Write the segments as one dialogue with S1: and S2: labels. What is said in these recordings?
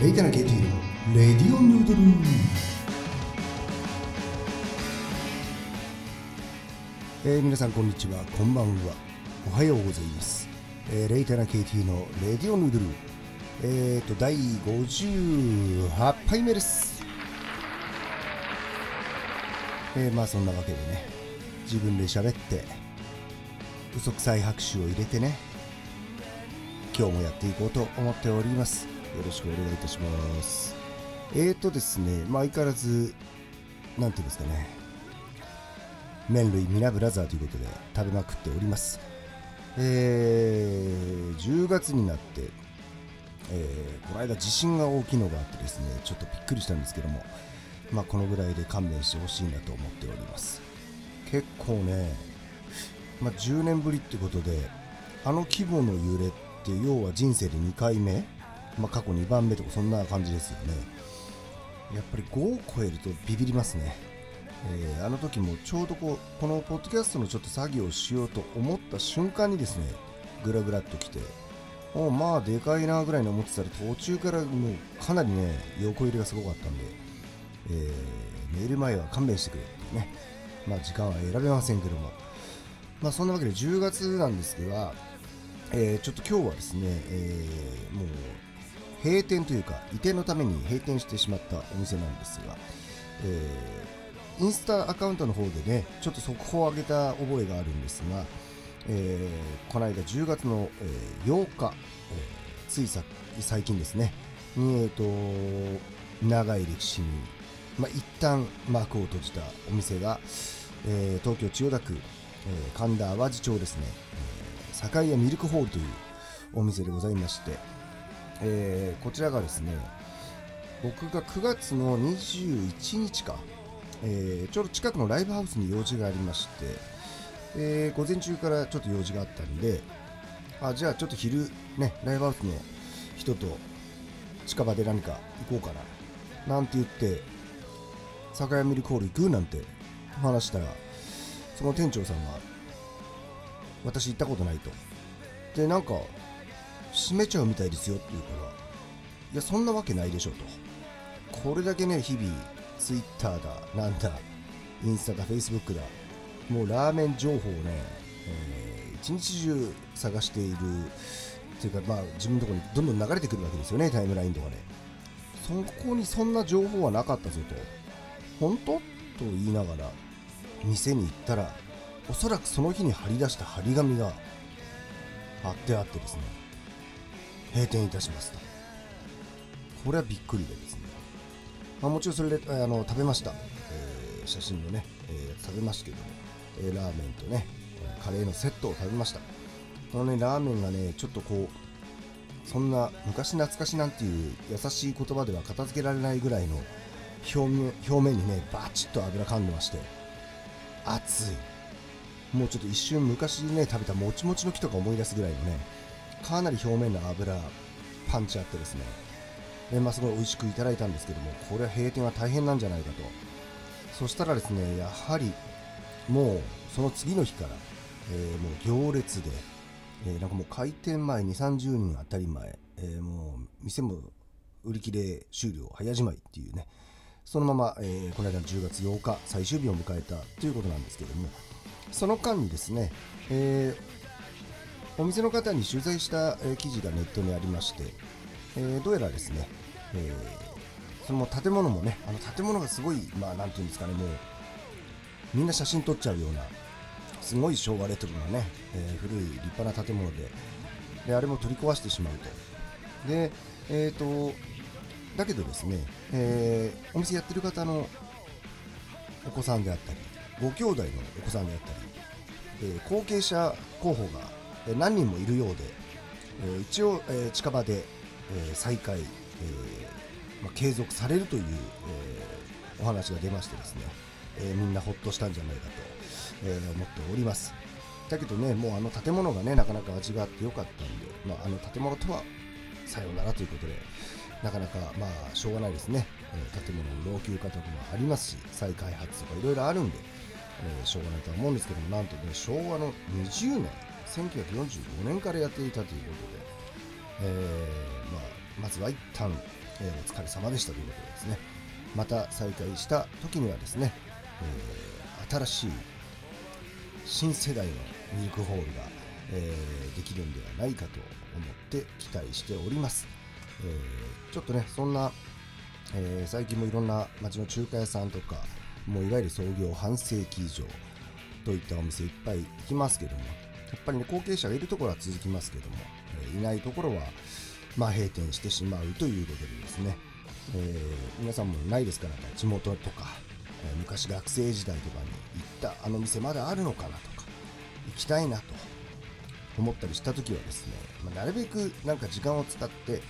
S1: レイタナ KT のレディオヌードルえー、皆さんこんにちは。こんばんは。おはようございます、えー、レイタナ KT のレディオヌードルえーと第58杯目です。えー、まあそんなわけでね。自分で喋って嘘くさい拍手を入れてね。今日もやっていこうと思っております。よろしくお願いいたします。えーとですねまあ相変わらずなんていうんですかね。麺類ミナブラザーということで食べまくっております。えー、10月になって、えーこの間地震が大きいのがあってですねちょっとびっくりしたんですけどもまあこのぐらいで勘弁してほしいなと思っております。結構ね、まあ、10年ぶりってことであの規模の揺れって要は人生で2回目、まあ、過去2番目とかそんな感じですよね。やっぱり5を超えるとビビりますね、えーあの時もちょうどこうこのポッドキャストのちょっと作業をしようと思った瞬間にですねグラグラっときておまあでかいなぐらいに思ってたら途中からもうかなりね横入れがすごかったんで、えー寝る前は勘弁してくれっていうね。まあ時間は選べませんけども。まあそんなわけで10月なんですが、えーちょっと今日はですね、えーもう閉店というか移転のために閉店してしまったお店なんですが、えーインスタアカウントの方でねちょっと速報を上げた覚えがあるんですが、えーこの間10月の、えー8日、えーついさ最近ですねに、えー、と長い歴史に、まあ、一旦幕を閉じたお店が、えー東京千代田区、えー神田淡路町ですね、えー、堺屋ミルクホールというお店でございまして、えーこちらがですね僕が9月の21日か、えーちょうど近くのライブハウスに用事がありまして、えー午前中からちょっと用事があったんであじゃあちょっと昼ねライブハウスの人と近場で何か行こうかななんて言って酒屋ミルクホール行くなんて話したらその店長さんが私行ったことないと。でなんか閉めちゃうみたいですよって言うから。いやそんなわけないでしょと。これだけね日々ツイッターだなんだインスタだフェイスブックだもうラーメン情報をね、えー一日中探しているっていうかまあ自分のところにどんどん流れてくるわけですよねタイムラインとかで。そこにそんな情報はなかったぞと。本当？と言いながら店に行ったらおそらくその日に貼り出した張り紙が貼ってあってですね。閉店いたしますと。これはびっくりでですね、まあ、もちろんそれであの食べました、えー写真のね、えー食べましたけども、えーラーメンとねカレーのセットを食べました。このねラーメンがねちょっとこうそんな昔懐かしなんていう優しい言葉では片付けられないぐらいの表面表面にねバチッと油噛んでまして熱い。もうちょっと一瞬昔ね食べたもちもちの木とか思い出すぐらいのねかなり表面の油パンチあってですね。でまあすごい美味しくいただいたんですけどもこれは閉店は大変なんじゃないかと。そしたらですねやはりもうその次の日から、えーもう行列で、えーなんかもう開店前2 3 0人当たり前、えーもう店も売り切れ終了早じまいっていうね。そのまま、えーこの間の10月8日最終日を迎えたということなんですけども。その間にですね、えーお店の方に取材した、え記事がネットにありまして、えどうやらですね、えーその建物もね、あの建物がすごい、まあなんていうんですかね、もうみんな写真撮っちゃうような、すごい昭和レトロなね、え古い立派な建物でで、あれも取り壊してしまうと。で、えっ、と、だけどですね、えお店やってる方のお子さんであったり、ご兄弟のお子さんであったり、え後継者候補が何人もいるようで、えー一応、えー近場で、えー再開、えまあ、継続されるという、えお話が出ましてですね、えみんなほっとしたんじゃないかと、え思っております。だけどねもうあの建物がねなかなか味があってよかったんで、まあ、あの建物とはさようならということでなかなかまあしょうがないですね、えー建物の老朽化とかもありますし再開発とかいろいろあるんで、えーしょうがないとは思うんですけどもなんとね昭和の20年1945年からやっていたということで、えーまあ、まずは一旦えー、お疲れ様でしたということですね。また再開した時にはですね、えー、新しい新世代のミルクホールが、え、できるんではないかと思って期待しております、えちょっとねそんな、え最近もいろんな街の中華屋さんとかもういわゆる創業半世紀以上といったお店いっぱい行きますけどもっぱりね後継者がいるところは続きますけども、えいないところはまあ、閉店してしまうということでですね、えー、皆さんもないですからね地元とか、え、昔学生時代とかに行ったあの店まだあるのかなとか行きたいなと思ったりした時はですね、まあ、なるべくなんか時間を使って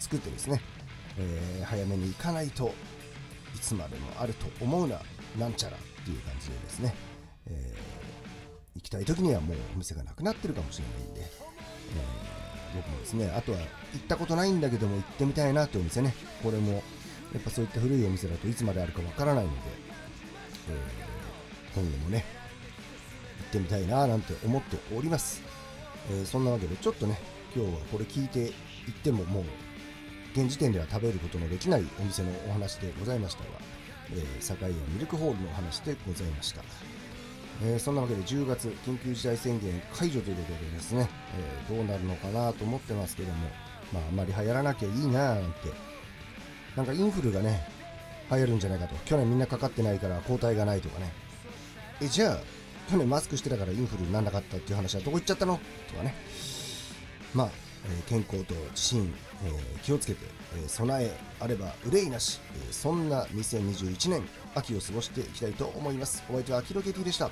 S1: 作ってですね、えー、早めに行かないといつまでもあると思うななんちゃらっていう感じでですね、え行きたい時にはもうお店がなくなってるかもしれないんで、え僕もですねあとは行ったことないんだけども行ってみたいなというお店ね。これもやっぱそういった古いお店だといつまであるかわからないので、えー、今後もね行ってみたいななんて思っております、えー、そんなわけでちょっとね今日はこれ聞いて行ってももう現時点では食べることのできないお店のお話でございましたが、えー、堺屋ミルクホールのお話でございました。えー、そんなわけで10月緊急事態宣言解除ということでですね、えー、どうなるのかなと思ってますけども、まあ、あんまり流行らなきゃいいななんてなんかインフルがね流行るんじゃないかと。去年みんなかかってないから抗体がないとかね。えじゃあ去年マスクしてたからインフルにならなかったっていう話はどこ行っちゃったの？とかね。まあ、え、健康と自信、え、気をつけて、え、備えあれば憂いなし、えそんな2021年秋を過ごしていきたいと思います。お相手はアキロケティでした。